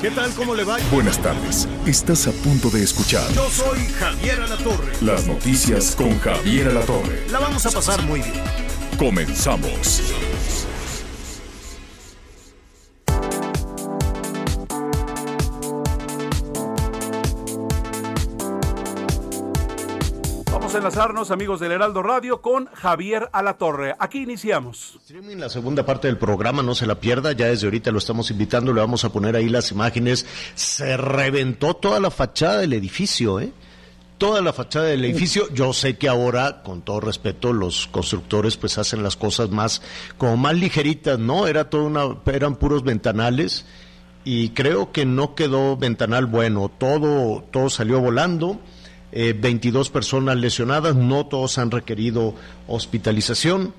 ¿Qué tal? ¿Cómo le va? Buenas tardes. Estás a punto de escuchar Yo soy Javier Alatorre. las noticias con Javier Alatorre. La vamos a pasar muy bien. Comenzamos. Enlazarnos, amigos del Heraldo Radio, con Javier Alatorre. Aquí iniciamos. Streaming, la segunda parte del programa, no se la pierda, ya desde ahorita lo estamos invitando, le vamos a poner ahí las imágenes. Se reventó toda la fachada del edificio, ¿eh? Toda la fachada del edificio. Yo sé que ahora, con todo respeto, los constructores pues hacen las cosas más, como más ligeritas, ¿no? Era toda una, eran puros ventanales y creo que no quedó ventanal bueno. Todo, todo salió volando. Eh, 22 personas lesionadas, no todos han requerido hospitalización.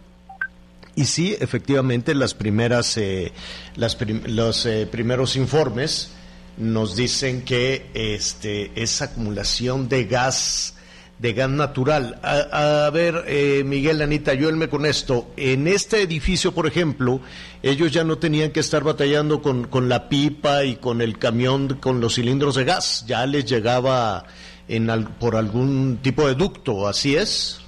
Y sí, efectivamente, las primeras, eh, las los eh, primeros informes nos dicen que este, es acumulación de gas, de gas natural. A, a ver, eh, Miguel, Anita, ayúdenme con esto. En este edificio, por ejemplo, ellos ya no tenían que estar batallando con, con la pipa y con el camión, con los cilindros de gas. Ya les llegaba en al- por algún tipo de ducto, ¿así es?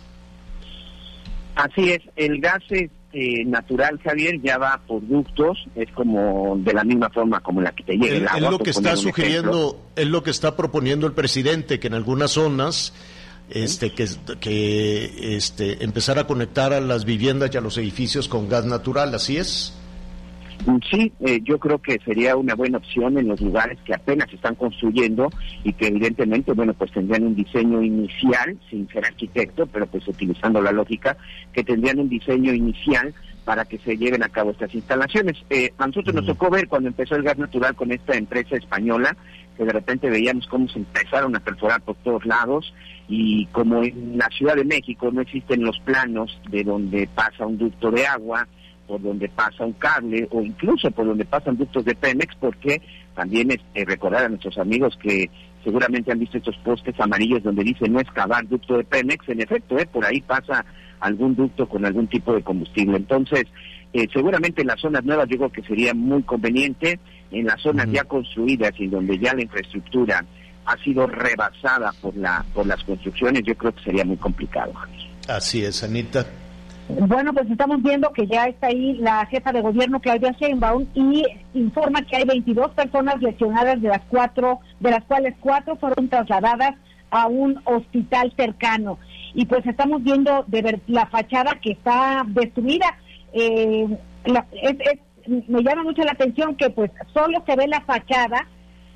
Así es, el gas este, natural, Javier, ya va por ductos, es como de la misma forma como la que te llega el Es agua. lo por que está sugiriendo, es lo que está proponiendo el presidente, que en algunas zonas este que, que este empezar a conectar a las viviendas y a los edificios con gas natural, ¿así es? Sí, eh, yo creo que sería una buena opción en los lugares que apenas se están construyendo y que evidentemente, bueno, pues tendrían un diseño inicial, sin ser arquitecto, pero pues utilizando la lógica, que tendrían un diseño inicial para que se lleven a cabo estas instalaciones. Eh, a nosotros nos tocó ver cuando empezó el gas natural con esta empresa española, que de repente veíamos cómo se empezaron a perforar por todos lados y como en la Ciudad de México no existen los planos de donde pasa un ducto de agua, por donde pasa un cable o incluso por donde pasan ductos de Pemex, porque también este, recordar a nuestros amigos que seguramente han visto estos postes amarillos donde dice no excavar ducto de Pemex, en efecto, eh, por ahí pasa algún ducto con algún tipo de combustible. Entonces, eh, seguramente en las zonas nuevas yo creo que sería muy conveniente, en las zonas ya construidas y donde ya la infraestructura ha sido rebasada por la por las construcciones, yo creo que sería muy complicado. Así es, Anita. Bueno, pues estamos viendo que ya está ahí la jefa de gobierno Claudia Sheinbaum y informa que hay 22 personas lesionadas de las cuatro, de las cuales cuatro fueron trasladadas a un hospital cercano. Y pues estamos viendo de ver la fachada que está destruida. Eh, la- es- es- me llama mucho la atención que pues solo se ve la fachada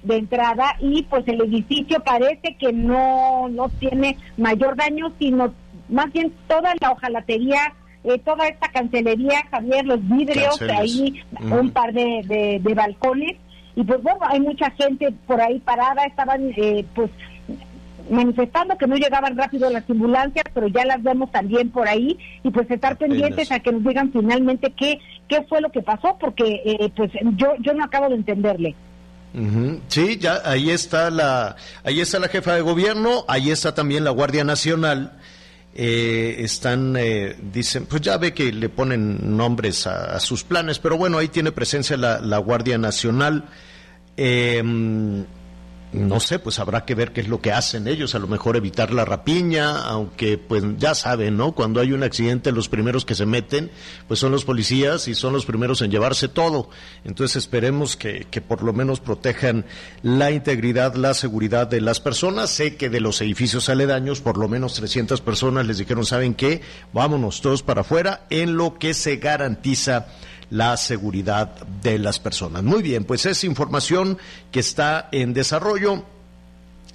de entrada y pues el edificio parece que no no tiene mayor daño sino más bien toda la hojalatería eh, toda esta cancelería Javier los vidrios Canceles. ahí un par de, de, de balcones y pues bueno hay mucha gente por ahí parada estaban eh, pues manifestando que no llegaban rápido las ambulancias, pero ya las vemos también por ahí y pues estar Apenas. pendientes a que nos digan finalmente qué qué fue lo que pasó, porque eh, pues yo yo no acabo de entenderle. Sí, ya ahí está la, ahí está la jefa de gobierno, ahí está también la Guardia Nacional. Eh, están, eh, dicen, pues ya ve que le ponen nombres a, sus planes, pero bueno, ahí tiene presencia la, la Guardia Nacional. Eh, no sé, pues habrá que ver qué es lo que hacen ellos, a lo mejor evitar la rapiña, aunque pues ya saben, ¿no? Cuando hay un accidente los primeros que se meten pues son los policías y son los primeros en llevarse todo. Entonces esperemos que, que por lo menos protejan la integridad, la seguridad de las personas. Sé que de los edificios aledaños por lo menos 300 personas les dijeron, ¿saben qué? Vámonos todos para afuera en lo que se garantiza la seguridad de las personas. Muy bien, pues es información que está en desarrollo.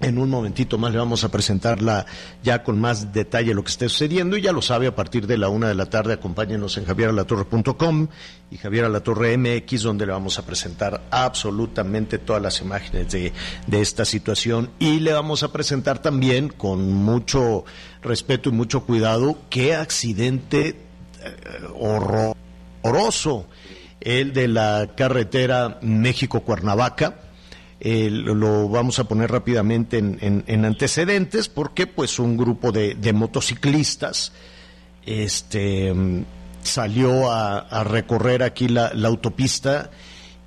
En un momentito más le vamos a presentarla ya con más detalle lo que esté sucediendo y ya lo sabe a partir de la una de la tarde acompáñenos en javieralatorre.com y Javier Alatorre MX donde le vamos a presentar absolutamente todas las imágenes de, de esta situación y le vamos a presentar también con mucho respeto y mucho cuidado qué accidente eh, horroroso el de la carretera México-Cuernavaca. Eh, lo, vamos a poner rápidamente en, antecedentes porque pues un grupo de, motociclistas este salió a, recorrer aquí la autopista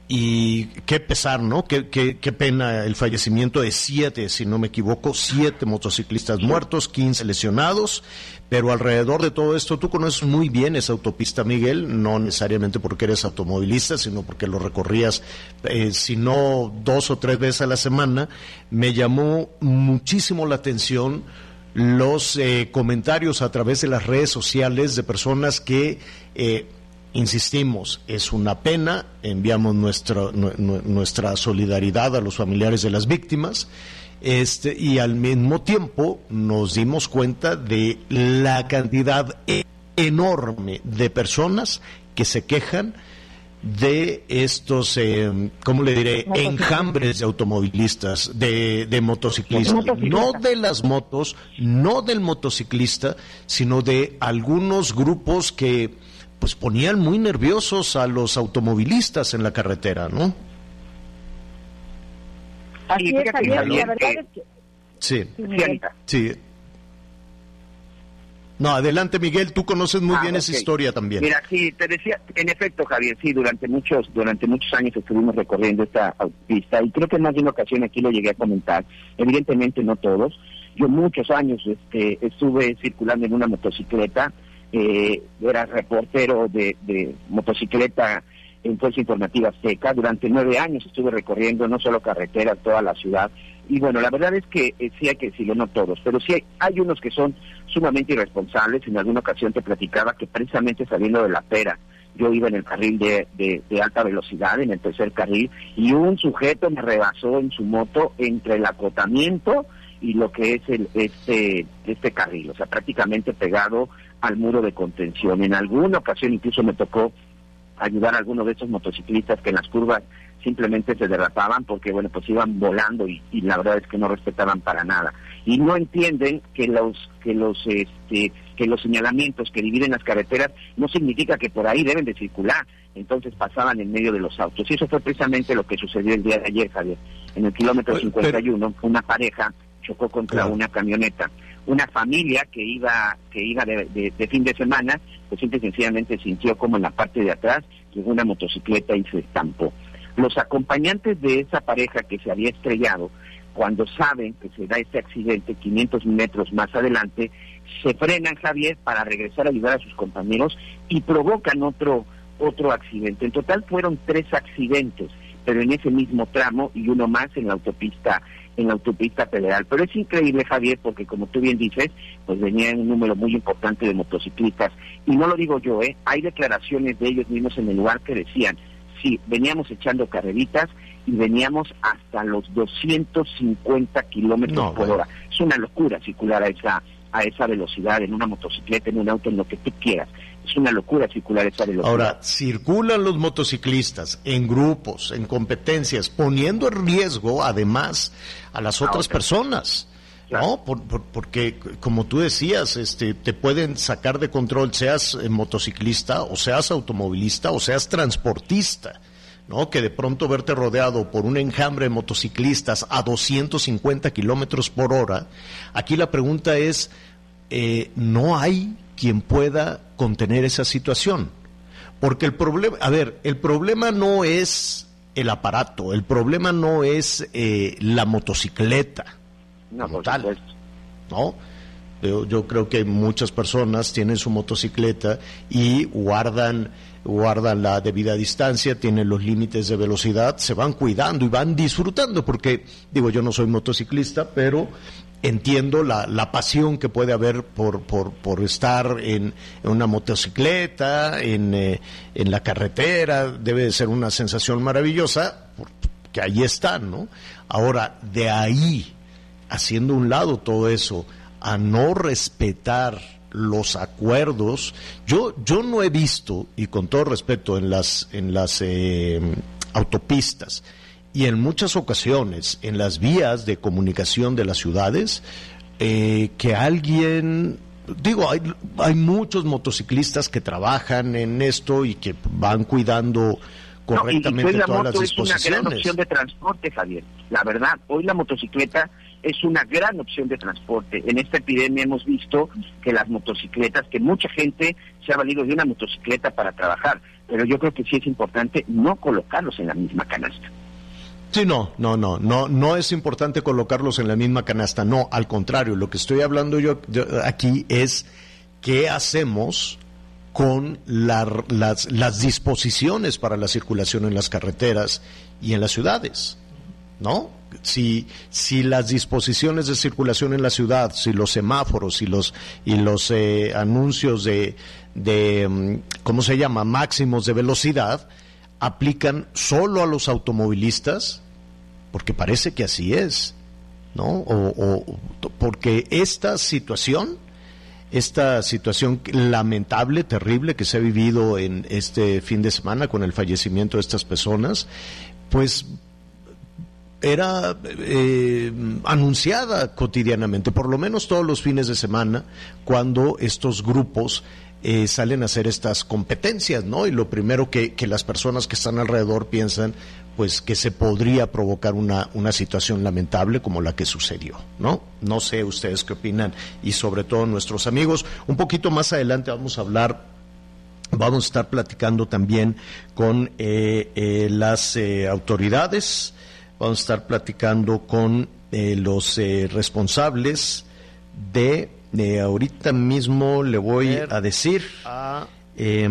y qué pesar, ¿no? Qué, qué, qué, pena el fallecimiento de siete, si no me equivoco, siete motociclistas muertos, quince lesionados, pero alrededor de todo esto, tú conoces muy bien esa autopista, Miguel, no necesariamente porque eres automovilista, sino porque lo recorrías, eh, si no dos o tres veces a la semana, me llamó muchísimo la atención los eh, comentarios a través de las redes sociales de personas que eh, Insistimos, es una pena, enviamos nuestra, nuestra solidaridad a los familiares de las víctimas este, y al mismo tiempo nos dimos cuenta de la cantidad enorme de personas que se quejan de estos, eh, ¿cómo le diré?, enjambres de automovilistas, de, de motociclistas. No de las motos, no del motociclista, sino de algunos grupos que pues ponían muy nerviosos a los automovilistas en la carretera, ¿no? Así es, Javier, la verdad es que... Sí, sí. No, adelante Miguel, tú conoces muy ah, bien esa historia también. Mira, sí, te decía, en efecto Javier, sí, durante muchos durante muchos años estuvimos recorriendo esta autopista y creo que en más de una ocasión aquí lo llegué a comentar, evidentemente no todos, yo muchos años este, estuve circulando en una motocicleta eh, era reportero de, motocicleta en Fuerza Informativa Azteca. Durante nueve años estuve recorriendo no solo carreteras, toda la ciudad. Y bueno, la verdad es que eh, sí hay que decirlo, no todos, pero sí hay, unos que son sumamente irresponsables. En alguna ocasión te platicaba que precisamente saliendo de la pera, yo iba en el carril de, de, alta velocidad, en el tercer carril, y un sujeto me rebasó en su moto entre el acotamiento y lo que es el, este, este carril, o sea, prácticamente pegado al muro de contención. En alguna ocasión incluso me tocó ayudar a algunos de esos motociclistas que en las curvas simplemente se derrapaban porque bueno pues iban volando y, la verdad es que no respetaban para nada. Y no entienden que los que los este que los señalamientos que dividen las carreteras no significa que por ahí deben de circular. Entonces pasaban en medio de los autos. Y eso fue precisamente lo que sucedió el día de ayer Javier. En el kilómetro 51 una pareja chocó contra una camioneta una familia que iba que iba de, fin de semana, pues simple sencillamente sintió como en la parte de atrás llegó una motocicleta y se estampó. Los acompañantes de esa pareja que se había estrellado, cuando saben que se da este accidente 500 metros más adelante, se frenan, Javier, para regresar a ayudar a sus compañeros y provocan otro, otro accidente. En total fueron tres accidentes, pero en ese mismo tramo y uno más en la autopista en la autopista federal. Pero es increíble, Javier, porque como tú bien dices, pues venía un número muy importante de motociclistas. Y no lo digo yo, ¿eh? Hay declaraciones de ellos mismos en el lugar que decían, sí, veníamos echando carreritas y veníamos hasta los 250 kilómetros por hora. Es una locura circular a esa a esa velocidad en una motocicleta, en un auto, en lo que tú quieras. Es una locura circular esa velocidad. Ahora, circulan los motociclistas en grupos, en competencias, poniendo en riesgo además a las otras personas. ¿no? porque, como tú decías, este, te pueden sacar de control, seas eh, motociclista, o seas automovilista, o seas transportista. ¿No? Que de pronto verte rodeado por un enjambre de motociclistas a 250 kilómetros por hora. Aquí la pregunta es: eh, ¿no hay quien pueda contener esa situación? Porque el problema, a ver, el problema no es el aparato, el problema no es eh, la motocicleta no, como tal, ¿no? Yo, yo, creo que muchas personas tienen su motocicleta y guardan guardan la debida distancia, tienen los límites de velocidad, se van cuidando y van disfrutando, porque digo, yo no soy motociclista, pero entiendo la, la pasión que puede haber por, por, por estar en, una motocicleta, en, eh, en la carretera, debe de ser una sensación maravillosa, que ahí están, ¿no? Ahora, de ahí haciendo un lado todo eso, a no respetar los acuerdos. Yo, yo no he visto, y con todo respeto, en las, en las eh, autopistas y en muchas ocasiones en las vías de comunicación de las ciudades, eh, que alguien digo, hay, hay muchos motociclistas que trabajan en esto y que van cuidando correctamente no, y, y todas la las moto disposiciones. Es una gran opción de transporte, Javier. La verdad, hoy la motocicleta es una gran opción de transporte. En esta epidemia hemos visto que las motocicletas, que mucha gente se ha valido de una motocicleta para trabajar, pero yo creo que sí es importante no colocarlos en la misma canasta. Sí, no, no, no, no, no es importante colocarlos en la misma canasta, no, al contrario, lo que estoy hablando yo, aquí es qué hacemos con la, las disposiciones para la circulación en las carreteras y en las ciudades, ¿no? Si, si las disposiciones de circulación en la ciudad, si los semáforos y los, y los eh, anuncios de, de, ¿cómo se llama?, máximos de velocidad, aplican solo a los automovilistas, porque parece que así es, ¿no? O, o, porque esta situación, esta situación lamentable, terrible que se ha vivido en este fin de semana con el fallecimiento de estas personas, pues era eh, anunciada cotidianamente, por lo menos todos los fines de semana, cuando estos grupos eh, salen a hacer estas competencias, ¿no? Y lo primero que, que, las personas que están alrededor piensan, pues que se podría provocar una, una situación lamentable como la que sucedió, ¿no? No sé ustedes qué opinan y sobre todo nuestros amigos. Un poquito más adelante vamos a hablar Vamos a estar platicando también con eh, eh, las eh, autoridades, vamos a estar platicando con los responsables de eh, ahorita mismo le voy a decir eh,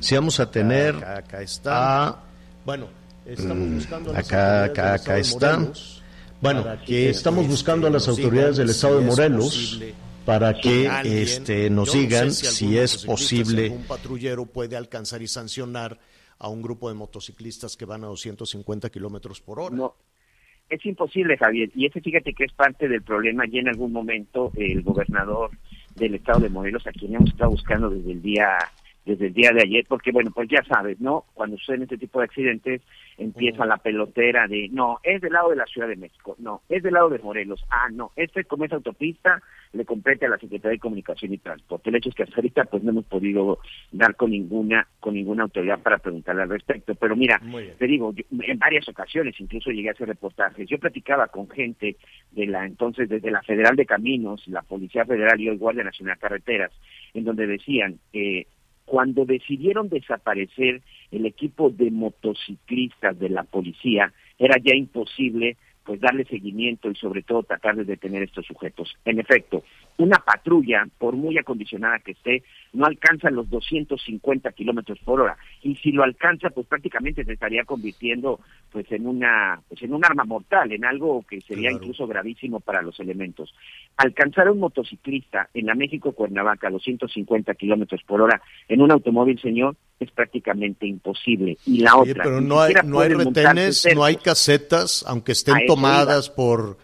si vamos a tener acá, acá está. a, bueno estamos buscando a acá acá acá está bueno que estamos buscando a las autoridades del estado de Morelos para que alguien, este nos no digan sé si, algún es posible si algún patrullero puede alcanzar y sancionar a un grupo de motociclistas que van a 250 kilómetros por hora. No, es imposible, Javier. Y ese fíjate que es parte del problema. Y en algún momento el gobernador del estado de Morelos, a quien hemos estado buscando desde el día desde el día de ayer, porque bueno, pues ya sabes, ¿no? Cuando suceden este tipo de accidentes, empieza la pelotera de, no, es del lado de la Ciudad de México, no, es del lado de Morelos, ah, no, este como es autopista, le compete a la Secretaría de Comunicación y Transporte. El hecho es que hasta ahorita pues no hemos podido dar con ninguna, con ninguna autoridad para preguntarle al respecto. Pero mira, te digo, yo, en varias ocasiones incluso llegué a hacer reportajes. Yo platicaba con gente de la entonces, desde la Federal de Caminos, la Policía Federal y hoy Guardia Nacional Carreteras, en donde decían que cuando decidieron desaparecer el equipo de motociclistas de la policía, era ya imposible pues darle seguimiento y sobre todo tratar de detener estos sujetos. En efecto, una patrulla, por muy acondicionada que esté, no alcanza los 250 kilómetros por hora y si lo alcanza, pues prácticamente se estaría convirtiendo pues en una pues en un arma mortal, en algo que sería Claro. incluso gravísimo para los elementos. Alcanzar a un motociclista en la México Cuernavaca a 250 kilómetros por hora en un automóvil, señor, es prácticamente imposible. Y la otra, pero no hay, no hay retenes, no hay casetas, aunque estén tomadas por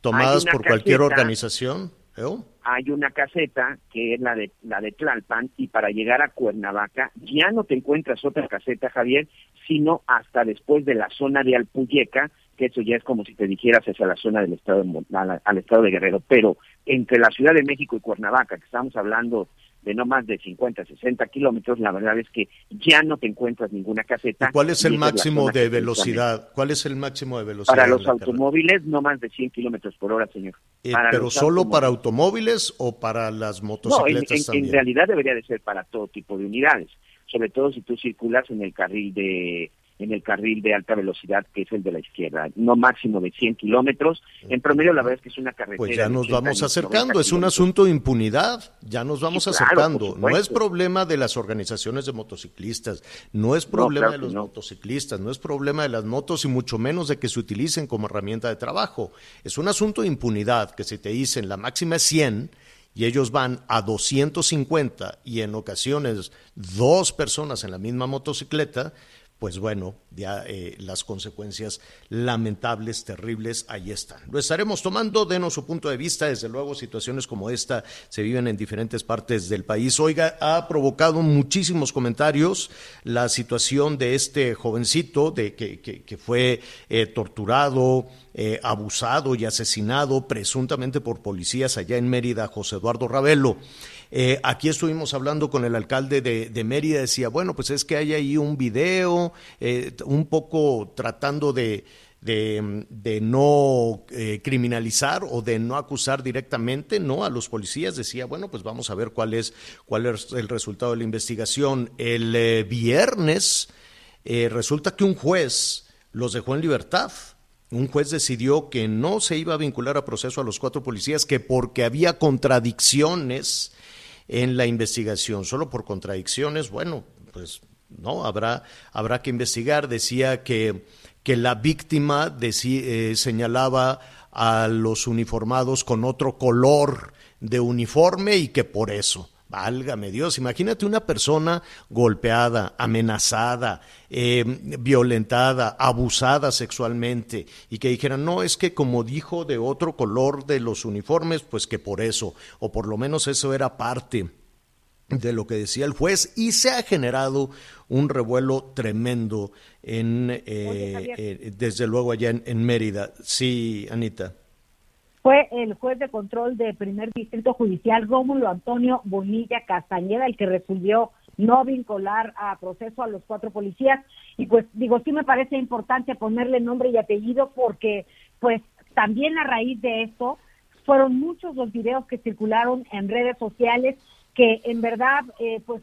tomadas por cualquier organización. ¿eh? hay una caseta que es la de la de Tlalpan y para llegar a Cuernavaca ya no te encuentras otra caseta, Javier, sino hasta después de la zona de Alpuyeca, que eso ya es como si te dijeras hacia la zona del estado de, Mon- a la- al estado de Guerrero, pero entre la Ciudad de México y Cuernavaca, que estamos hablando de no más de 50, 60 kilómetros, la verdad es que ya no te encuentras ninguna caseta. ¿Y ¿Cuál es el máximo de velocidad? ¿Cuál es el máximo de velocidad? Para en los automóviles, no más de 100 kilómetros por hora, señor. Eh, pero solo para automóviles. o para las No, en, motocicletas en- en también. realidad debería de ser para todo tipo de unidades, sobre todo si tú circulas en el carril de en el carril de alta velocidad que es el de la izquierda, no máximo de 100 kilómetros. En promedio la verdad es que es una carretera. Pues ya nos 80 vamos acercando, 90 es un asunto de impunidad, ya nos vamos Sí, claro, acercando. no es problema de las organizaciones de motociclistas, no es problema claro de los no. motociclistas, no es problema de las motos y mucho menos de que se utilicen como herramienta de trabajo. Es un asunto de impunidad que si te dicen la máxima es 100 y ellos van a 250 y en ocasiones dos personas en la misma motocicleta, pues bueno, ya eh, las consecuencias lamentables, terribles, ahí están. Lo estaremos tomando, denos su punto de vista, desde luego situaciones como esta se viven en diferentes partes del país. Oiga, ha provocado muchísimos comentarios la situación de este jovencito de, que, fue eh, torturado, eh, abusado y asesinado presuntamente por policías allá en Mérida, José Eduardo Ravelo. Eh, aquí estuvimos hablando con el alcalde de, Mérida, decía, bueno, pues es que hay ahí un video, eh, un poco tratando de, no eh, criminalizar o de no acusar directamente no a los policías decía bueno pues vamos a ver cuál es cuál es el resultado de la investigación el viernes resulta que un juez los dejó en libertad. Un juez decidió que no se iba a vincular a proceso a los cuatro policías que porque había contradicciones en la investigación. Solo por contradicciones, bueno, pues no, habrá, habrá que investigar. Decía que, que la víctima eh, señalaba a los uniformados con otro color de uniforme y que por eso. Válgame Dios, imagínate una persona golpeada, amenazada, eh, violentada, abusada sexualmente y que dijeran, no, es que como dijo de otro color de los uniformes, pues que por eso, o por lo menos eso era parte de lo que decía el juez y se ha generado un revuelo tremendo en, eh, eh, desde luego allá en Mérida. Sí, Anita fue el juez de control del primer distrito judicial, Rómulo Antonio Bonilla Castañeda, el que resolvió no vincular a proceso a los cuatro policías. Y pues digo, sí me parece importante ponerle nombre y apellido porque pues también a raíz de esto fueron muchos los videos que circularon en redes sociales que en verdad eh, pues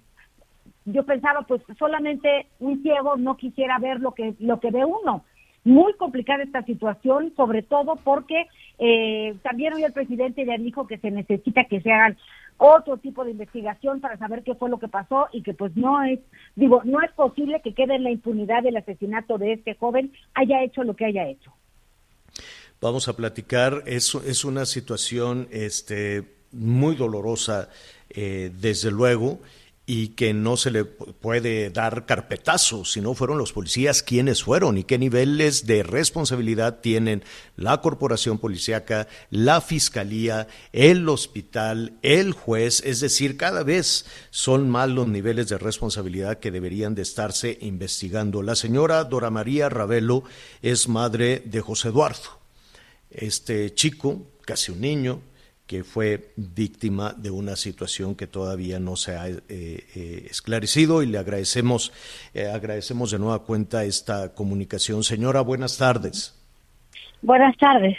yo pensaba pues solamente un ciego no quisiera ver lo que lo que ve uno muy complicada esta situación, sobre todo porque eh, también hoy el presidente ya dijo que se necesita que se hagan otro tipo de investigación para saber qué fue lo que pasó y que pues no es, digo, no es posible que quede en la impunidad del asesinato de este joven, haya hecho lo que haya hecho. Vamos a platicar, es, es una situación este, muy dolorosa, eh, desde luego, y que no se le puede dar carpetazo si no fueron los policías quienes fueron y qué niveles de responsabilidad tienen la corporación policíaca, la fiscalía, el hospital, el juez, es decir, cada vez son más los niveles de responsabilidad que deberían de estarse investigando. La señora Dora María Ravelo es madre de José Eduardo, este chico, casi un niño, que fue víctima de una situación que todavía no se ha eh, eh, esclarecido y le agradecemos, eh, agradecemos de nueva cuenta esta comunicación. Señora, buenas tardes. Buenas tardes.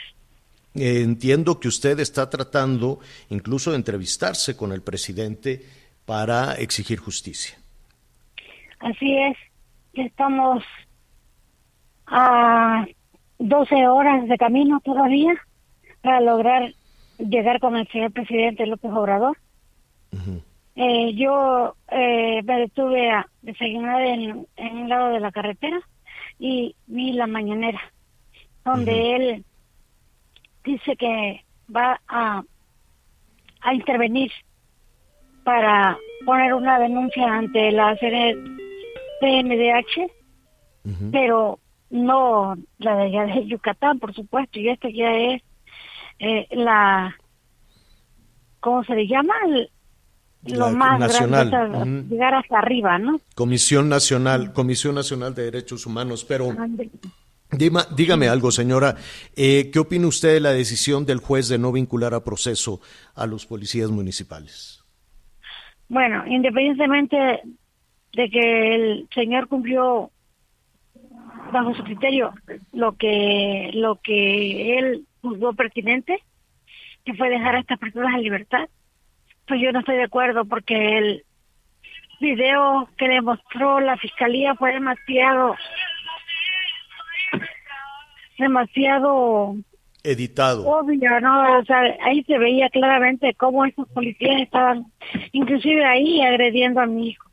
entiendo que usted está tratando incluso de entrevistarse con el presidente para exigir justicia. Así es, estamos a 12 horas de camino todavía para lograr llegar con el señor presidente López Obrador. eh, yo eh, me detuve a desayunar en, en, un lado de la carretera y vi la mañanera, donde él dice que va a, a intervenir para poner una denuncia ante la CNDH, pero no la de, de Yucatán, por supuesto, y esto ya es eh, la, ¿cómo se le llama? lo más nacional. grande, llegar hasta arriba, ¿no? Comisión Nacional, Comisión Nacional de Derechos Humanos, pero... dígame algo, señora. Eh, ¿Qué opina usted de la decisión del juez de no vincular a proceso a los policías municipales? Bueno, independientemente de que el señor cumplió bajo su criterio lo que lo que él juzgó pertinente, que fue dejar a estas personas en libertad, pues yo no estoy de acuerdo porque el video que le mostró la fiscalía fue demasiado demasiado editado. Obvio, ¿no? O sea, ahí se veía claramente cómo esos policías estaban, inclusive ahí, agrediendo a mi hijo.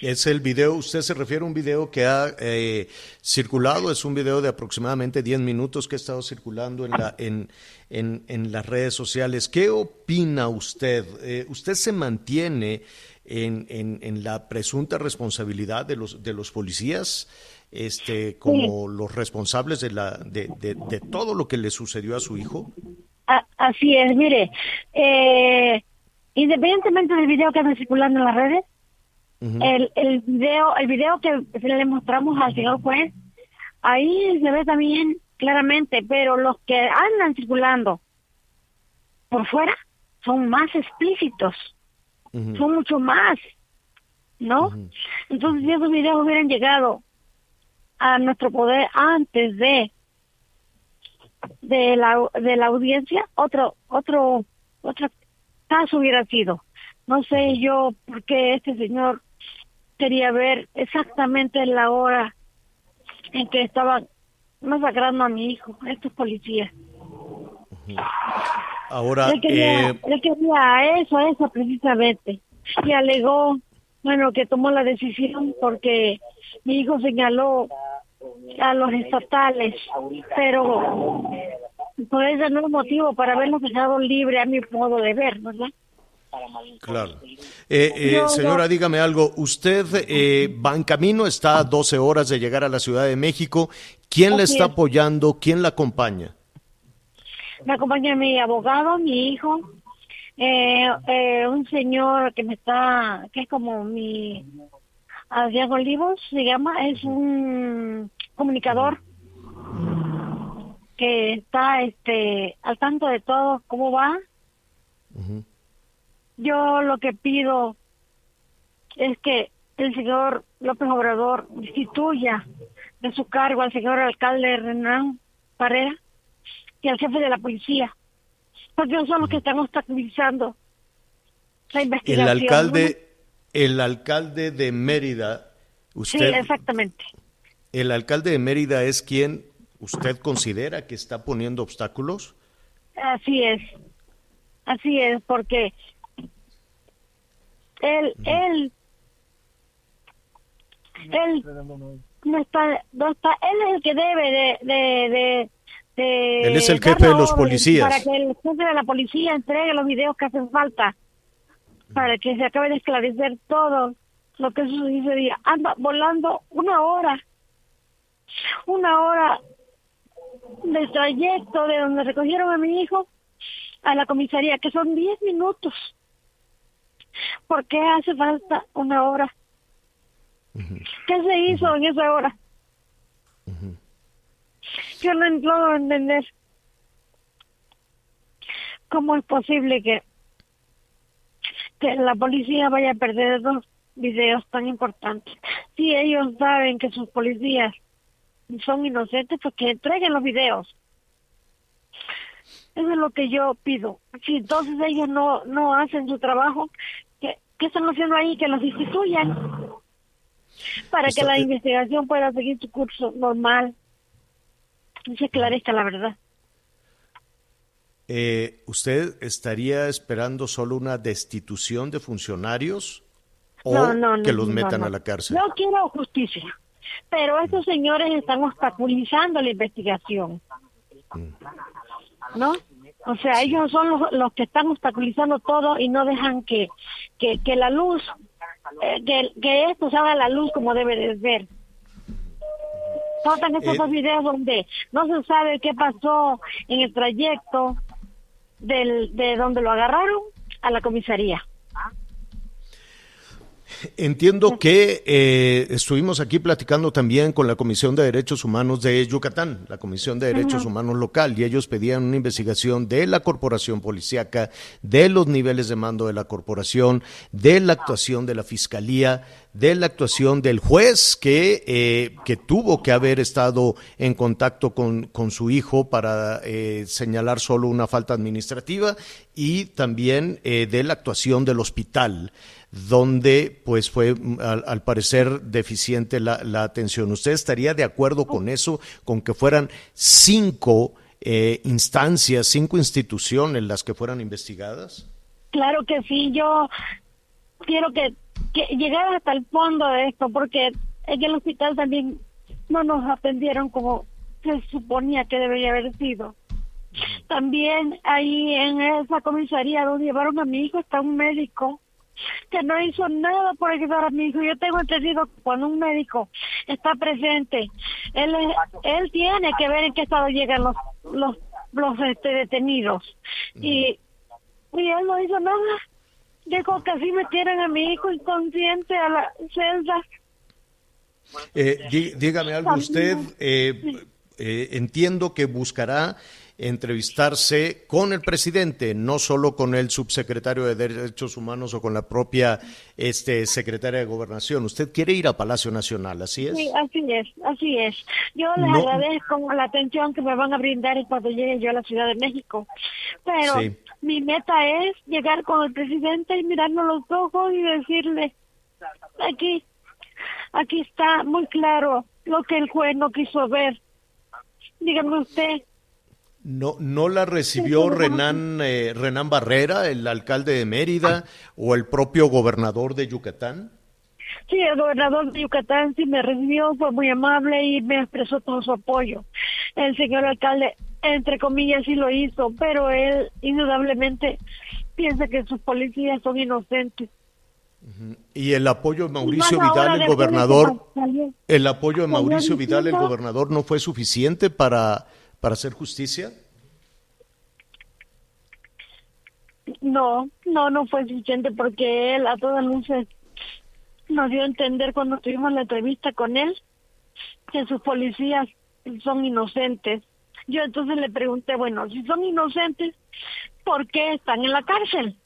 Es el video, usted se refiere a un video que ha eh, circulado, es un video de aproximadamente 10 minutos que ha estado circulando en, la, en, en, las redes sociales. ¿Qué opina usted? Eh, ¿Usted se mantiene en, en, la presunta responsabilidad de los, de los policías? Este, como los responsables de, la, de, de, todo lo que le sucedió a su hijo? así es, mire, eh, independientemente del video que anda circulando en las redes, el, el video el video que le mostramos al señor juez, ahí se ve también claramente, pero los que andan circulando por fuera son más explícitos, son mucho más, ¿no? Entonces, si esos videos hubieran llegado a nuestro poder antes de de la de la audiencia, otro otro otro caso hubiera sido. No sé yo por qué este señor quería ver exactamente la hora en que estaban masacrando a mi hijo, estos policías. Ahora, quería, eh... quería eso, eso precisamente. Y alegó, bueno, que tomó la decisión porque mi hijo señaló a los estatales, pero por ese no es motivo para haberlos dejado libre a mi modo de ver, ¿verdad? Claro. Eh, eh, señora, dígame algo. Usted eh, va en camino, está a 12 horas de llegar a la Ciudad de México. ¿Quién le está apoyando? ¿Quién la acompaña? Me acompaña mi abogado, mi hijo, un señor que me está, que es como mi Adrián Olivos, se llama, es un comunicador que está este al tanto de todo cómo va yo lo que pido es que el señor López Obrador instituya de su cargo al señor alcalde Renan Parera y al jefe de la policía, porque ellos son los que están obstaculizando la investigación. El alcalde, el alcalde de Mérida, usted. Sí, exactamente. El alcalde de Mérida es quien usted considera que está poniendo obstáculos. Así es, así es, porque él, él, él no está, no está, él es el que debe de, de, de, él es el jefe de los policías. Para que el jefe de la policía entregue los videos que hacen falta, para que se acabe de esclarecer todo lo que sucedió ese día. Anda volando una hora, una hora de trayecto de donde recogieron a mi hijo a la comisaría, que son 10 minutos. ¿Por qué hace falta una hora? ¿Qué se hizo en esa hora? Yo no puedo entender cómo es posible que, que la policía vaya a perder dos videos tan importantes. Si ellos saben que sus policías son inocentes, pues que entreguen los videos. Eso es lo que yo pido. Si entonces ellos no, no hacen su trabajo, ¿Qué están haciendo ahí? Que los instituyan para que la investigación pueda seguir su curso normal y se esclarezca la verdad. Eh, ¿Usted estaría esperando solo una destitución de funcionarios o que los metan a la cárcel? Yo quiero justicia, pero estos señores están obstaculizando la investigación. Mm. ¿No? O sea, ellos son los, que están obstaculizando todo y no dejan que, que, que la luz, eh, que, que, esto salga a la luz como debe de ser. Faltan estos dos videos donde no se sabe qué pasó en el trayecto del, de donde lo agarraron a la comisaría. Entiendo que eh, estuvimos aquí platicando también con la Comisión de Derechos Humanos de Yucatán, la Comisión de Derechos Humanos local, y ellos pedían una investigación de la corporación policíaca, de los niveles de mando de la corporación, de la actuación de la fiscalía, de la actuación del juez que, eh, que tuvo que haber estado en contacto con, con su hijo para eh, señalar solo una falta administrativa y también de la actuación del hospital donde pues fue mm, al, parecer deficiente la, atención. ¿Usted estaría de acuerdo con eso, con que fueran cinco eh, instancias, cinco instituciones las que fueran investigadas? Claro que sí, yo quiero que que llegar hasta el fondo de esto, porque en el hospital también no nos atendieron como se suponía que debería haber sido. También ahí en esa comisaría donde llevaron a mi hijo está un médico que no hizo nada por ayudar a mi hijo. Yo tengo entendido que cuando un médico está presente, él él tiene que ver en qué estado llegan los los los este, detenidos y y él no hizo nada. Dijo que así metieran a mi hijo inconsciente a la celda. Eh, dígame algo usted. Eh, eh, entiendo que buscará entrevistarse con el presidente, no solo con el subsecretario de Derechos Humanos o con la propia este, secretaria de Gobernación. Usted quiere ir a Palacio Nacional, ¿así es? Sí, así es, así es. Yo les agradezco la atención que me van a brindar cuando llegue yo a la Ciudad de México. Pero mi meta es llegar con el presidente y mirarnos los ojos y decirle, aquí, aquí está muy claro lo que el juez no quiso ver. Dígame usted, ¿No, no la recibió Renan, eh, Renan Barrera, el alcalde de Mérida, o el propio gobernador de Yucatán? Sí, el gobernador de Yucatán sí me recibió, fue muy amable y me expresó todo su apoyo. El señor alcalde, entre comillas, sí lo hizo, pero él indudablemente piensa que sus policías son inocentes. Y el apoyo de Mauricio Vidal, el gobernador, el apoyo de Mauricio Vidal, el gobernador, no fue suficiente para para hacer justicia? No, no, no fue suficiente porque él a todas luces nos dio a entender cuando tuvimos la entrevista con él que sus policías son inocentes. Yo entonces le pregunté, bueno, si son inocentes, ¿por qué están en la cárcel?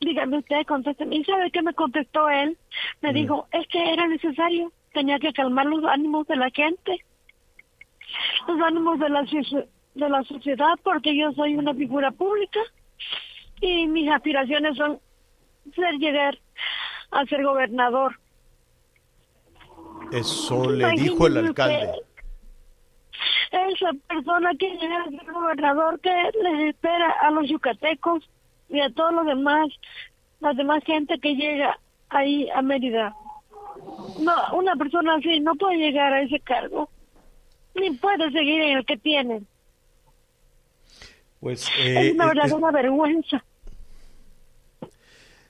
Dígame usted, contésteme. ¿Y sabe qué me contestó él? Me mm. dijo, es que era necesario, tenía que calmar los ánimos de la gente los ánimos de la, de la sociedad porque yo soy una figura pública y mis aspiraciones son ser llegar a ser gobernador. Eso le dijo el alcalde. Esa persona que llega a ser gobernador que les espera a los yucatecos y a todos los demás, la demás gente que llega ahí a Mérida. No, una persona así no puede llegar a ese cargo ni puede seguir en el que tiene. Pues, es una eh, verdadera vergüenza.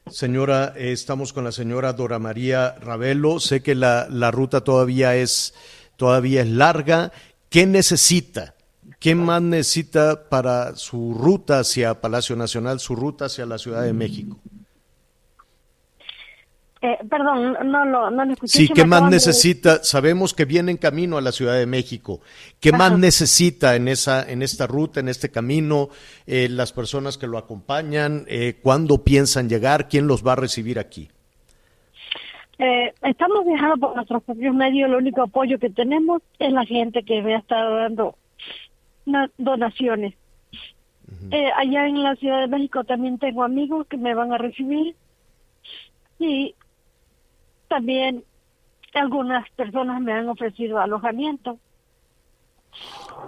Señora, eh, estamos con la señora Dora María Ravelo. Sé que la, la ruta todavía es, todavía es larga. ¿Qué necesita? ¿Qué más necesita para su ruta hacia Palacio Nacional, su ruta hacia la Ciudad de México? Eh, perdón, no lo no, escuché. Sí, ¿qué más necesita? Sabemos que viene en camino a la Ciudad de México. ¿Qué más necesita en esa en esta ruta, en este camino, eh, las personas que lo acompañan? Eh, ¿Cuándo piensan llegar? ¿Quién los va a recibir aquí? estamos viajando por nuestros propios medios. El único apoyo que tenemos es la gente que me ha estado dando donaciones. allá en la Ciudad de México también tengo amigos que me van a recibir y también algunas personas me han ofrecido alojamiento,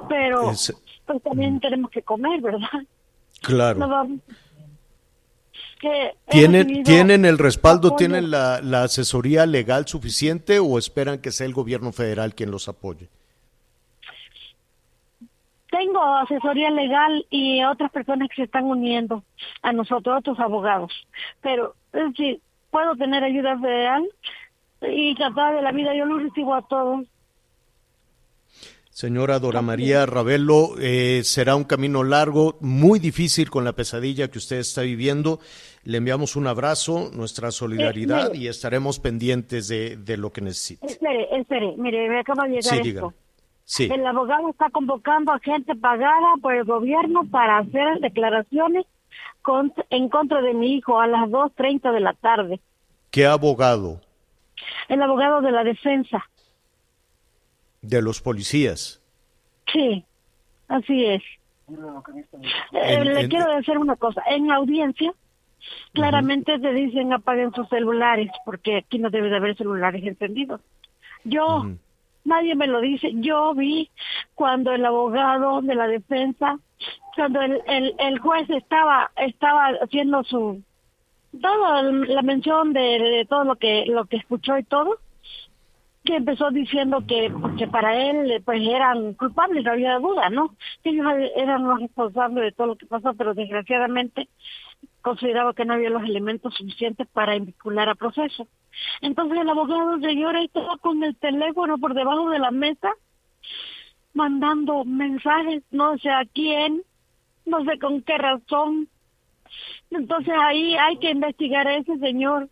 pero pues también tenemos que comer, ¿verdad? Claro. ¿Tienen, ¿Tienen el respaldo, tienen la, la asesoría legal suficiente o esperan que sea el gobierno federal quien los apoye? Tengo asesoría legal y otras personas que se están uniendo a nosotros, otros abogados. Pero, es decir, puedo tener ayuda federal y tratar de la vida, yo lo recibo a todos. Señora Dora María Ravelo, eh, será un camino largo, muy difícil con la pesadilla que usted está viviendo. Le enviamos un abrazo, nuestra solidaridad eh, y estaremos pendientes de, de, lo que necesite. Espere, espere, mire, me acaba de llegar esto. Sí. El abogado está convocando a gente pagada por el gobierno para hacer declaraciones en contra de mi hijo a las 2.30 de la tarde. ¿Qué abogado? El abogado de la defensa. ¿De los policías? Sí, así es. Eh, le quiero decir una cosa. En la audiencia, claramente te dicen apaguen sus celulares, porque aquí no debe de haber celulares encendidos. Yo, nadie me lo dice. Yo vi cuando el abogado de la defensa cuando el, el, el juez estaba estaba haciendo su toda la mención de, todo lo que lo que escuchó y todo que empezó diciendo que, que para él pues eran culpables, no había duda, ¿no? Que ellos eran los responsables de todo lo que pasó, pero desgraciadamente consideraba que no había los elementos suficientes para vincular a proceso. Entonces el abogado señor estaba con el teléfono por debajo de la mesa mandando mensajes, no sé a quién, no sé con qué razón. Entonces ahí hay que investigar a ese señor.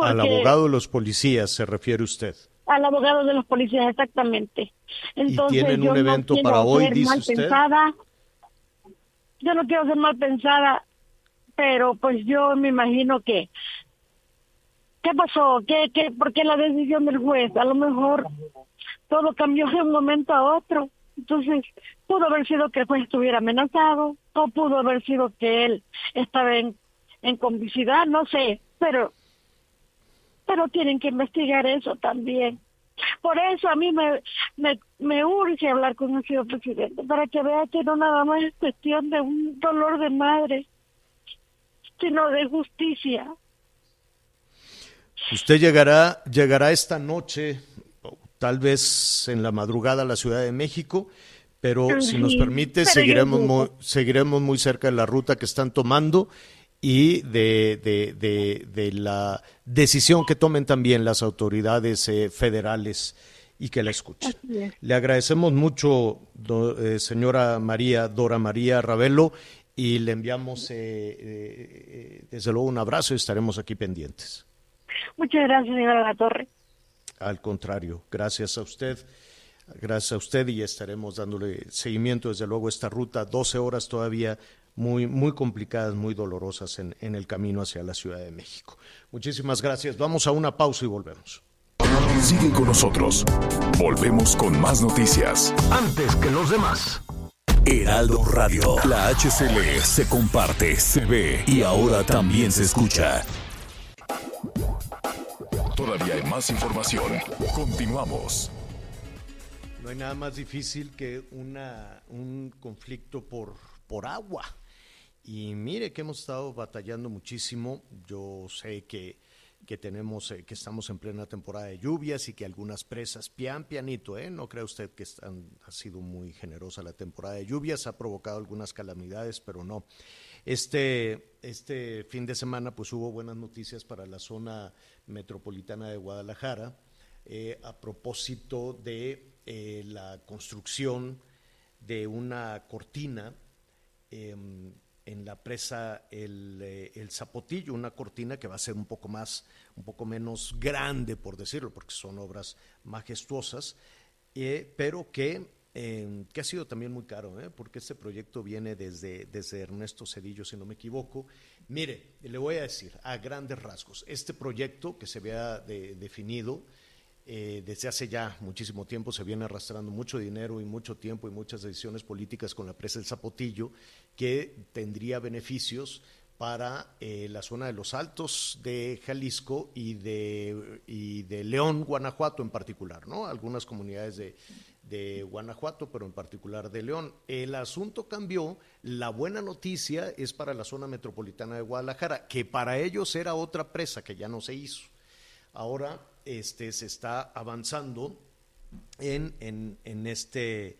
Al abogado de los policías se refiere usted. Al abogado de los policías, exactamente. Entonces, ¿Y tienen un evento para hoy, dice usted? yo no quiero ser mal pensada, pero pues yo me imagino que ¿qué pasó? ¿Qué, qué, ¿Por qué la decisión del juez? A lo mejor todo cambió de un momento a otro. Entonces, pudo haber sido que el juez estuviera amenazado, o pudo haber sido que él estaba en, en complicidad, no sé, pero, pero tienen que investigar eso también. Por eso a mí me, me, me urge hablar con el señor presidente, para que vea que no nada más es cuestión de un dolor de madre, sino de justicia. Usted llegará, llegará esta noche, tal vez en la madrugada a la Ciudad de México, pero si nos permite, seguiremos muy, seguiremos muy cerca de la ruta que están tomando y de, de, de, la decisión que tomen también las autoridades eh, federales y que la escuchen. Le agradecemos mucho, eh, señora María, Dora María Ravelo, y le enviamos eh, desde luego un abrazo y estaremos aquí pendientes. Muchas gracias, señora La Torre. Al contrario, gracias a usted. Gracias a usted y estaremos dándole seguimiento desde luego a esta ruta, 12 horas todavía muy, muy complicadas, muy dolorosas en, en el camino hacia la Ciudad de México. Muchísimas gracias. Vamos a una pausa y volvemos. Sigue con nosotros. Volvemos con más noticias. Antes que los demás. Heraldo Radio. La HCL se comparte, se ve y ahora también se escucha. Todavía hay más información. Continuamos. No hay nada más difícil que una, un conflicto por, por agua. Y mire que hemos estado batallando muchísimo. Yo sé que, que tenemos, eh, que estamos en plena temporada de lluvias y que algunas presas, pian pianito, ¿eh? No cree usted que están, ha sido muy generosa la temporada de lluvias, ha provocado algunas calamidades, pero no. Este, este fin de semana pues hubo buenas noticias para la zona metropolitana de Guadalajara eh, a propósito de eh, la construcción de una cortina em, en la presa eh, el, Zapotillo, una cortina que va a ser un poco más, un poco menos grande, por decirlo, porque son obras majestuosas, pero que, em, que ha sido también muy caro, ¿eh? porque este proyecto viene desde, desde Ernesto Cedillo, si no me equivoco. Mire, le voy a decir a grandes rasgos, este proyecto que se había definido, eh, desde hace ya muchísimo tiempo se viene arrastrando mucho dinero y mucho tiempo y muchas decisiones políticas con la presa del Zapotillo que tendría beneficios para eh, la zona de los Altos de Jalisco y de, y de León, Guanajuato en particular, ¿no? Algunas comunidades de, de Guanajuato, pero en particular de León. El asunto cambió, la buena noticia es para la zona metropolitana de Guadalajara, que para ellos era otra presa que ya no se hizo. Ahora este, se está avanzando en, en, este,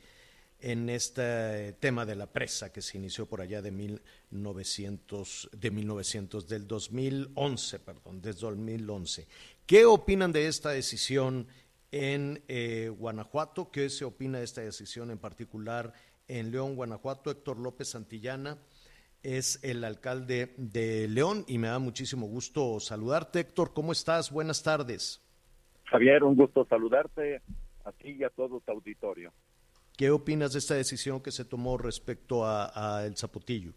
en este tema de la presa que se inició por allá de 1900, de 1900, del 2011, perdón, desde 2011. ¿Qué opinan de esta decisión en eh, Guanajuato? ¿Qué se opina de esta decisión en particular en León, Guanajuato? Héctor López Santillana es el alcalde de León y me da muchísimo gusto saludarte. Héctor, ¿cómo estás? Buenas tardes. Javier, un gusto saludarte a ti y a todo tu auditorio. ¿Qué opinas de esta decisión que se tomó respecto a, El Zapotillo?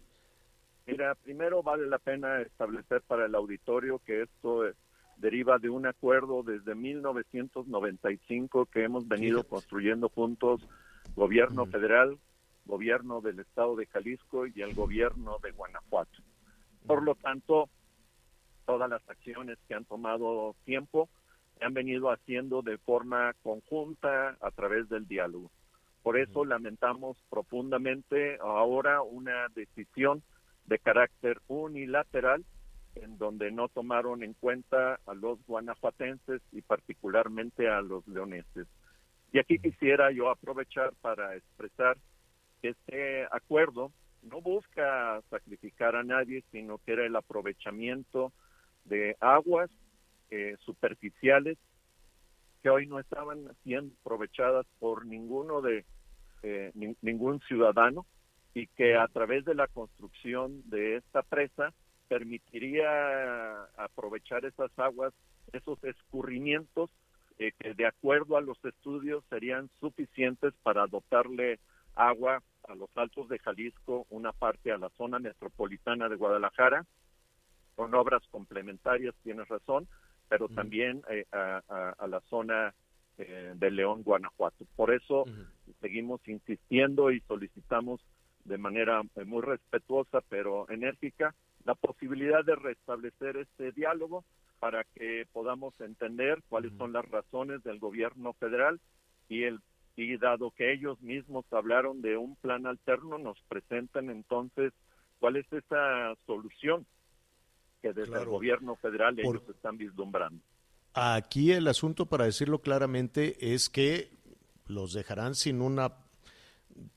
Mira, primero vale la pena establecer para el auditorio que esto eh, deriva de un acuerdo desde 1995 que hemos venido construyendo juntos gobierno federal, gobierno del estado de Jalisco y el gobierno de Guanajuato. Por lo tanto, todas las acciones que han tomado tiempo han venido haciendo de forma conjunta a través del diálogo. Por eso lamentamos profundamente ahora una decisión de carácter unilateral en donde no tomaron en cuenta a los guanajuatenses y particularmente a los leoneses. Y aquí quisiera yo aprovechar para expresar que este acuerdo no busca sacrificar a nadie, sino que era el aprovechamiento de aguas eh, superficiales que hoy no estaban siendo aprovechadas por ninguno de eh, ningún ciudadano y que a través de la construcción de esta presa permitiría aprovechar esas aguas, esos escurrimientos eh, que de acuerdo a los estudios serían suficientes para dotarle agua a los altos de Jalisco, una parte a la zona metropolitana de Guadalajara, con obras complementarias, tienes razón, pero también eh, a, la zona eh, de León, Guanajuato. Por eso seguimos insistiendo y solicitamos de manera muy respetuosa pero enérgica la posibilidad de restablecer este diálogo para que podamos entender cuáles son las razones del gobierno federal y el y dado que ellos mismos hablaron de un plan alterno nos presentan entonces cuál es esa solución que desde el gobierno federal ellos están vislumbrando. Aquí el asunto para decirlo claramente es que los dejarán sin una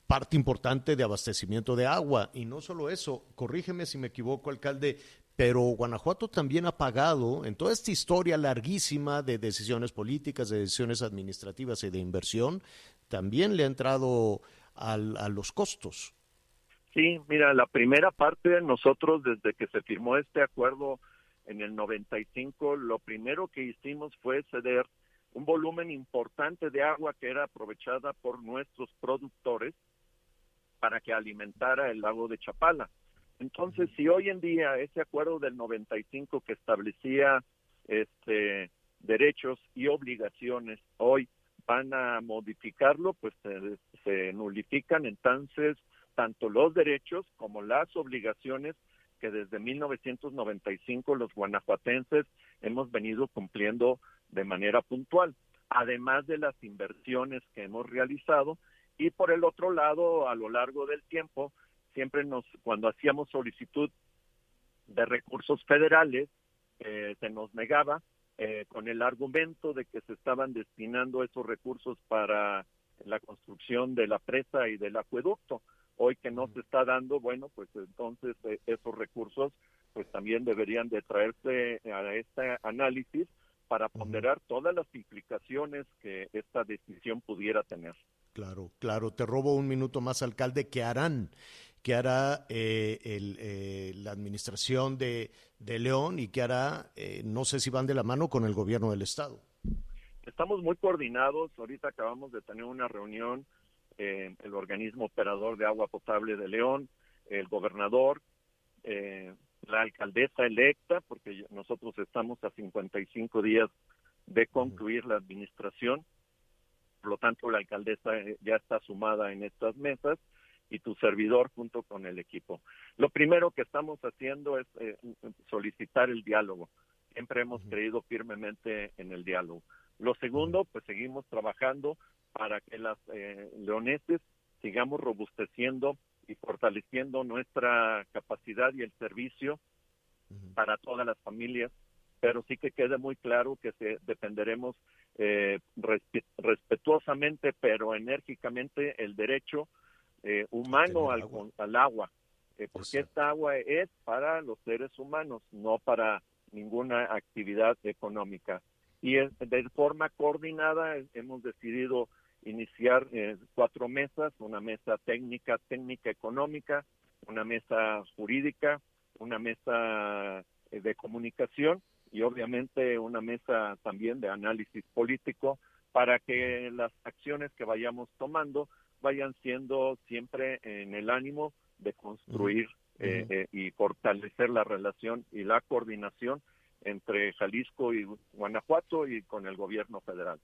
parte importante de abastecimiento de agua. Y no solo eso, corrígeme si me equivoco, alcalde, pero Guanajuato también ha pagado en toda esta historia larguísima de decisiones políticas, de decisiones administrativas y de inversión, también le ha entrado a los costos. Sí, mira, la primera parte, nosotros desde que se firmó este acuerdo en el 95, lo primero que hicimos fue ceder un volumen importante de agua que era aprovechada por nuestros productores para que alimentara el lago de Chapala. Entonces, si hoy en día ese acuerdo del 95 que establecía este derechos y obligaciones hoy van a modificarlo, pues se, se nulifican entonces tanto los derechos como las obligaciones que desde 1995 los guanajuatenses hemos venido cumpliendo de manera puntual, además de las inversiones que hemos realizado y por el otro lado, a lo largo del tiempo, siempre nos, cuando hacíamos solicitud de recursos federales, eh, se nos negaba eh, con el argumento de que se estaban destinando esos recursos para la construcción de la presa y del acueducto. Hoy que no se está dando, bueno, pues entonces eh, esos recursos pues también deberían de traerse a este análisis para ponderar todas las implicaciones que esta decisión pudiera tener. Claro, claro. Te robo un minuto más, alcalde. ¿Qué harán? ¿Qué hará eh, eh, la administración de, León y qué hará, eh, no sé si van de la mano con el gobierno del Estado? Estamos muy coordinados. Ahorita acabamos de tener una reunión, el organismo operador de agua potable de León, el gobernador, la alcaldesa electa, porque nosotros estamos a 55 días de concluir la administración por lo tanto la alcaldesa eh, ya está sumada en estas mesas y tu servidor junto con el equipo. Lo primero que estamos haciendo es eh, solicitar el diálogo. Siempre hemos creído firmemente en el diálogo. Lo segundo, pues seguimos trabajando para que las eh, leoneses sigamos robusteciendo y fortaleciendo nuestra capacidad y el servicio para todas las familias. Pero sí que quede muy claro que se, dependeremos eh, respetuosamente, pero enérgicamente, el derecho eh, humano al, al, agua, eh, porque esta agua es para los seres humanos, no para ninguna actividad económica. Y de forma coordinada hemos decidido iniciar cuatro mesas, una mesa técnica, técnica económica, una mesa jurídica, una mesa de comunicación y obviamente una mesa también de análisis político para que las acciones que vayamos tomando vayan siendo siempre en el ánimo de construir eh, eh, y fortalecer la relación y la coordinación entre Jalisco y Guanajuato y con el gobierno federal.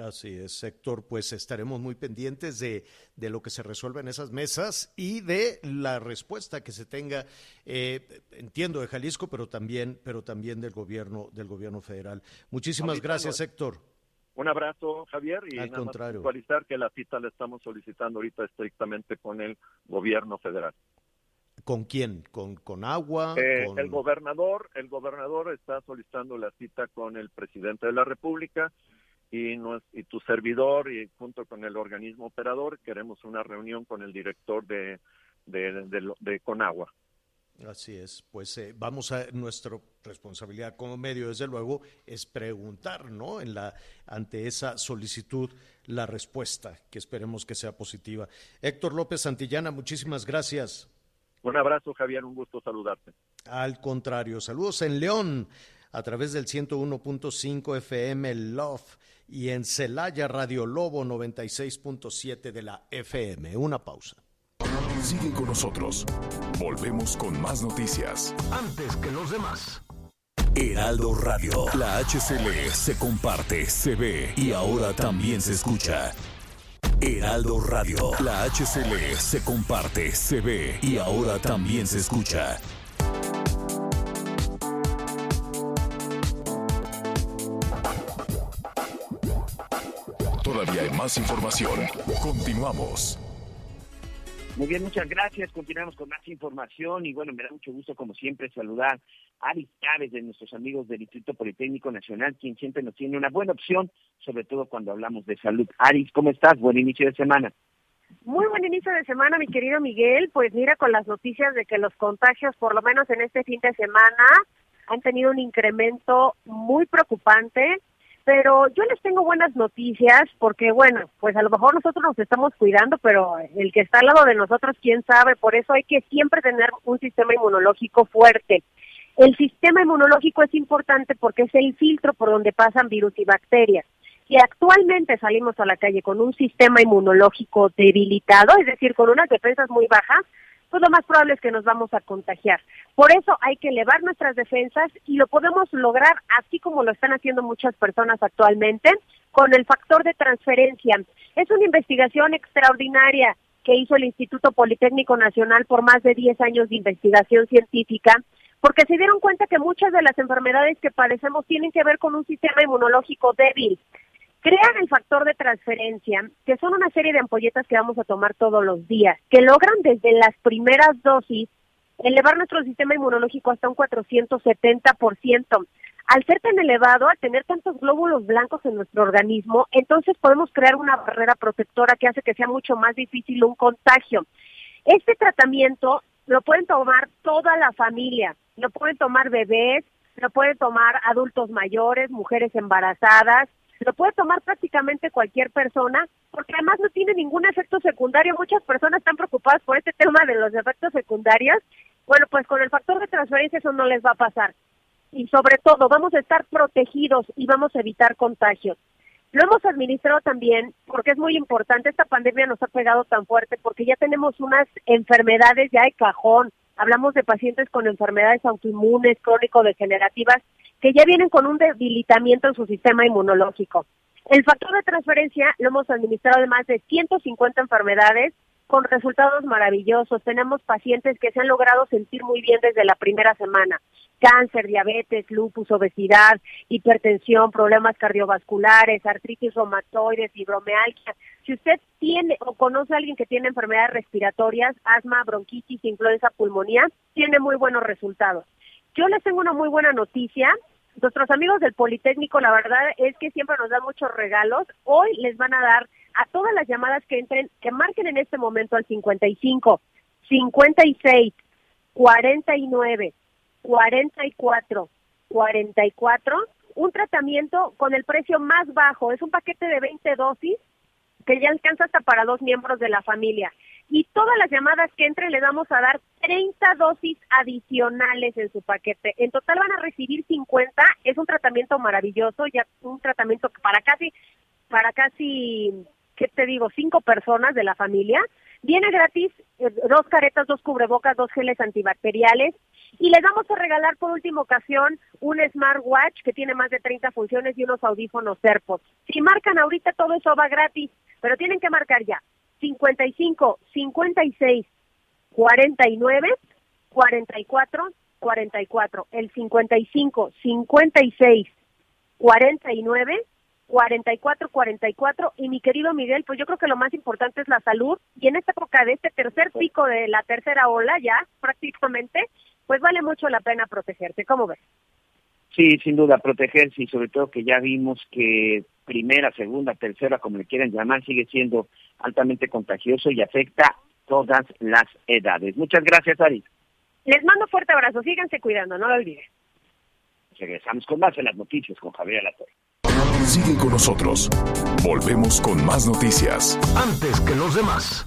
Así es, Héctor, pues estaremos muy pendientes de, de, lo que se resuelva en esas mesas y de la respuesta que se tenga, eh, entiendo de Jalisco, pero también, pero también del gobierno, del gobierno federal. Muchísimas gracias, Héctor. Un abrazo, Javier, y Al contrario. actualizar que la cita la estamos solicitando ahorita estrictamente con el gobierno federal. ¿Con quién? ¿Con, con agua? Eh, el gobernador, el gobernador está solicitando la cita con el presidente de la República y, y tu servidor y junto con el organismo operador queremos una reunión con el director de, de, Conagua. Así es, pues eh, vamos a nuestra responsabilidad como medio, desde luego, es preguntar, ¿no? En la ante esa solicitud la respuesta, que esperemos que sea positiva. Héctor López Santillana, muchísimas gracias. Un abrazo, Javier, un gusto saludarte. Al contrario, saludos en León a través del 101.5 FM Love y en Celaya Radio Lobo 96.7 de la FM. Una pausa. Sigue con nosotros. Volvemos con más noticias. Antes que los demás. Heraldo Radio. La HCL se comparte, se ve y ahora también se escucha. Heraldo Radio. La HCL se comparte, se ve y ahora también se escucha. Todavía hay más información. Continuamos. Muy bien, muchas gracias. Continuamos con más información y bueno, me da mucho gusto como siempre saludar a Aris Chávez de nuestros amigos del Instituto Politécnico Nacional, quien siempre nos tiene una buena opción, sobre todo cuando hablamos de salud. Aris, ¿cómo estás? Buen inicio de semana. Muy buen inicio de semana, mi querido Miguel. Pues mira, con las noticias de que los contagios, por lo menos en este fin de semana, han tenido un incremento muy preocupante pero yo les tengo buenas noticias porque, bueno, pues a lo mejor nosotros nos estamos cuidando, pero el que está al lado de nosotros, quién sabe, por eso hay que siempre tener un sistema inmunológico fuerte. El sistema inmunológico es importante porque es el filtro por donde pasan virus y bacterias. Si actualmente salimos a la calle con un sistema inmunológico debilitado, es decir, con unas defensas muy bajas, pues lo más probable es que nos vamos a contagiar. Por eso hay que elevar nuestras defensas y lo podemos lograr así como lo están haciendo muchas personas actualmente con el factor de transferencia. Es una investigación extraordinaria que hizo el Instituto Politécnico Nacional por más de 10 años de investigación científica, porque se dieron cuenta que muchas de las enfermedades que padecemos tienen que ver con un sistema inmunológico débil crean el factor de transferencia, que son una serie de ampolletas que vamos a tomar todos los días, que logran desde las primeras dosis elevar nuestro sistema inmunológico hasta un 470%. Al ser tan elevado, al tener tantos glóbulos blancos en nuestro organismo, entonces podemos crear una barrera protectora que hace que sea mucho más difícil un contagio. Este tratamiento lo pueden tomar toda la familia, lo pueden tomar bebés, lo pueden tomar adultos mayores, mujeres embarazadas, lo puede tomar prácticamente cualquier persona, porque además no tiene ningún efecto secundario. Muchas personas están preocupadas por este tema de los efectos secundarios. Bueno, pues con el factor de transferencia eso no les va a pasar. Y sobre todo, vamos a estar protegidos y vamos a evitar contagios. Lo hemos administrado también porque es muy importante. Esta pandemia nos ha pegado tan fuerte porque ya tenemos unas enfermedades ya de cajón. Hablamos de pacientes con enfermedades autoinmunes, crónico-degenerativas, que ya vienen con un debilitamiento en su sistema inmunológico. El factor de transferencia lo hemos administrado de más de 150 enfermedades con resultados maravillosos. Tenemos pacientes que se han logrado sentir muy bien desde la primera semana. Cáncer, diabetes, lupus, obesidad, hipertensión, problemas cardiovasculares, artritis reumatoide, fibromialgia. Si usted tiene o conoce a alguien que tiene enfermedades respiratorias, asma, bronquitis, influenza, pulmonía, tiene muy buenos resultados. Yo les tengo una muy buena noticia. Nuestros amigos del Politécnico, la verdad es que siempre nos dan muchos regalos. Hoy les van a dar a todas las llamadas que entren, que marquen en este momento al 55, 56, 49, 44, 44, un tratamiento con el precio más bajo. Es un paquete de 20 dosis que ya alcanza hasta para dos miembros de la familia y todas las llamadas que entren le vamos a dar 30 dosis adicionales en su paquete. En total van a recibir 50. Es un tratamiento maravilloso, ya un tratamiento para casi, para casi, ¿qué te digo? Cinco personas de la familia. Viene gratis eh, dos caretas, dos cubrebocas, dos geles antibacteriales. Y les vamos a regalar por última ocasión un smartwatch que tiene más de 30 funciones y unos audífonos AirPods. Si marcan ahorita todo eso va gratis, pero tienen que marcar ya. 55 56 49 44 44. El 55 56 49 4444 y mi querido Miguel, pues yo creo que lo más importante es la salud y en esta época de este tercer pico de la tercera ola ya prácticamente, pues vale mucho la pena protegerse. ¿Cómo ves? Sí, sin duda, protegerse y sobre todo que ya vimos que primera, segunda, tercera, como le quieran llamar, sigue siendo altamente contagioso y afecta todas las edades. Muchas gracias, Ari. Les mando fuerte abrazo, síganse cuidando, no lo olviden. Regresamos con más en las noticias con Javier Alatorre. Sigue con nosotros. Volvemos con más noticias. Antes que los demás.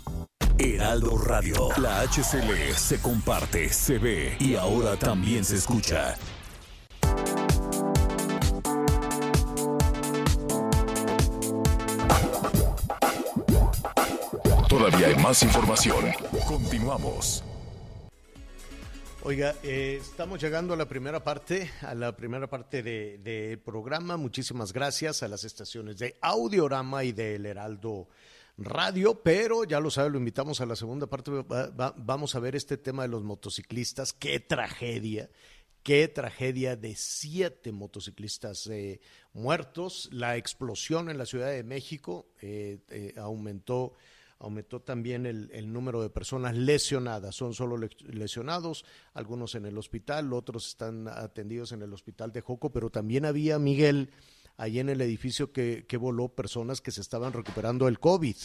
Heraldo Radio. La HCL se comparte, se ve y ahora también se escucha. Todavía hay más información. Continuamos. Oiga, eh, estamos llegando a la primera parte, a la primera parte del de programa. Muchísimas gracias a las estaciones de Audiorama y del Heraldo Radio, pero ya lo sabe, lo invitamos a la segunda parte. vamos a ver este tema de los motociclistas. Qué tragedia, qué tragedia de siete motociclistas eh, muertos. La explosión en la Ciudad de México eh, aumentó aumentó también el, número de personas lesionadas. Son solo lesionados, algunos en el hospital, otros están atendidos en el hospital de Joco, pero también había, Miguel, ahí en el edificio que, que voló personas que se estaban recuperando del COVID.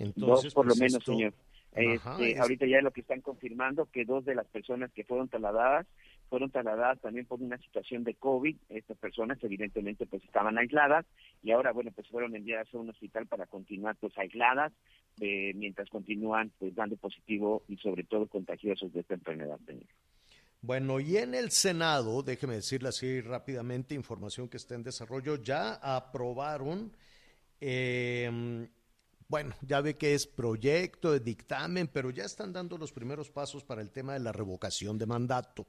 Entonces, dos por lo pues, menos, señor. Este, ahorita ya lo que están confirmando que dos de las personas que fueron trasladadas fueron trasladadas también por una situación de COVID. Estas personas evidentemente pues estaban aisladas y ahora bueno pues fueron enviadas a un hospital para continuar pues aisladas eh, mientras continúan pues dando positivo y sobre todo contagiosos de esta enfermedad. Bueno, y en el Senado, déjeme decirle así rápidamente, información que está en desarrollo, ya aprobaron eh, bueno, ya ve que es proyecto de dictamen, pero ya están dando los primeros pasos para el tema de la revocación de mandato.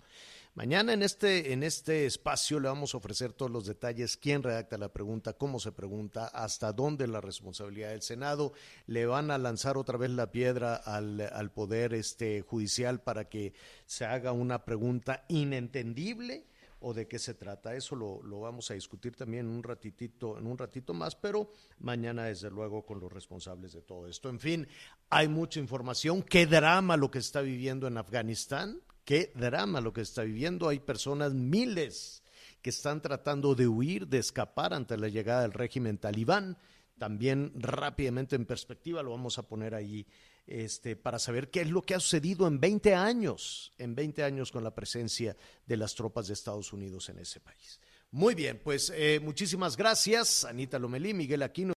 Mañana en este, en este espacio le vamos a ofrecer todos los detalles, quién redacta la pregunta, cómo se pregunta, hasta dónde la responsabilidad del Senado. Le van a lanzar otra vez la piedra al, al Poder este, Judicial para que se haga una pregunta inentendible o de qué se trata. Eso lo, lo, vamos a discutir también en un ratitito, en un ratito más, pero mañana desde luego con los responsables de todo esto. En fin, hay mucha información. Qué drama lo que está viviendo en Afganistán. Qué drama lo que está viviendo. Hay personas, miles, que están tratando de huir, de escapar ante la llegada del régimen talibán. También rápidamente en perspectiva lo vamos a poner ahí este, para saber qué es lo que ha sucedido en 20 años, en 20 años con la presencia de las tropas de Estados Unidos en ese país. Muy bien, pues eh, muchísimas gracias, Anita Lomelí, Miguel Aquino.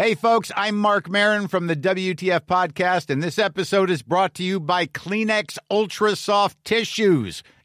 Hey, folks, I'm Mark Marin from the WTF Podcast, and this episode is brought to you by Kleenex Ultra Soft Tissues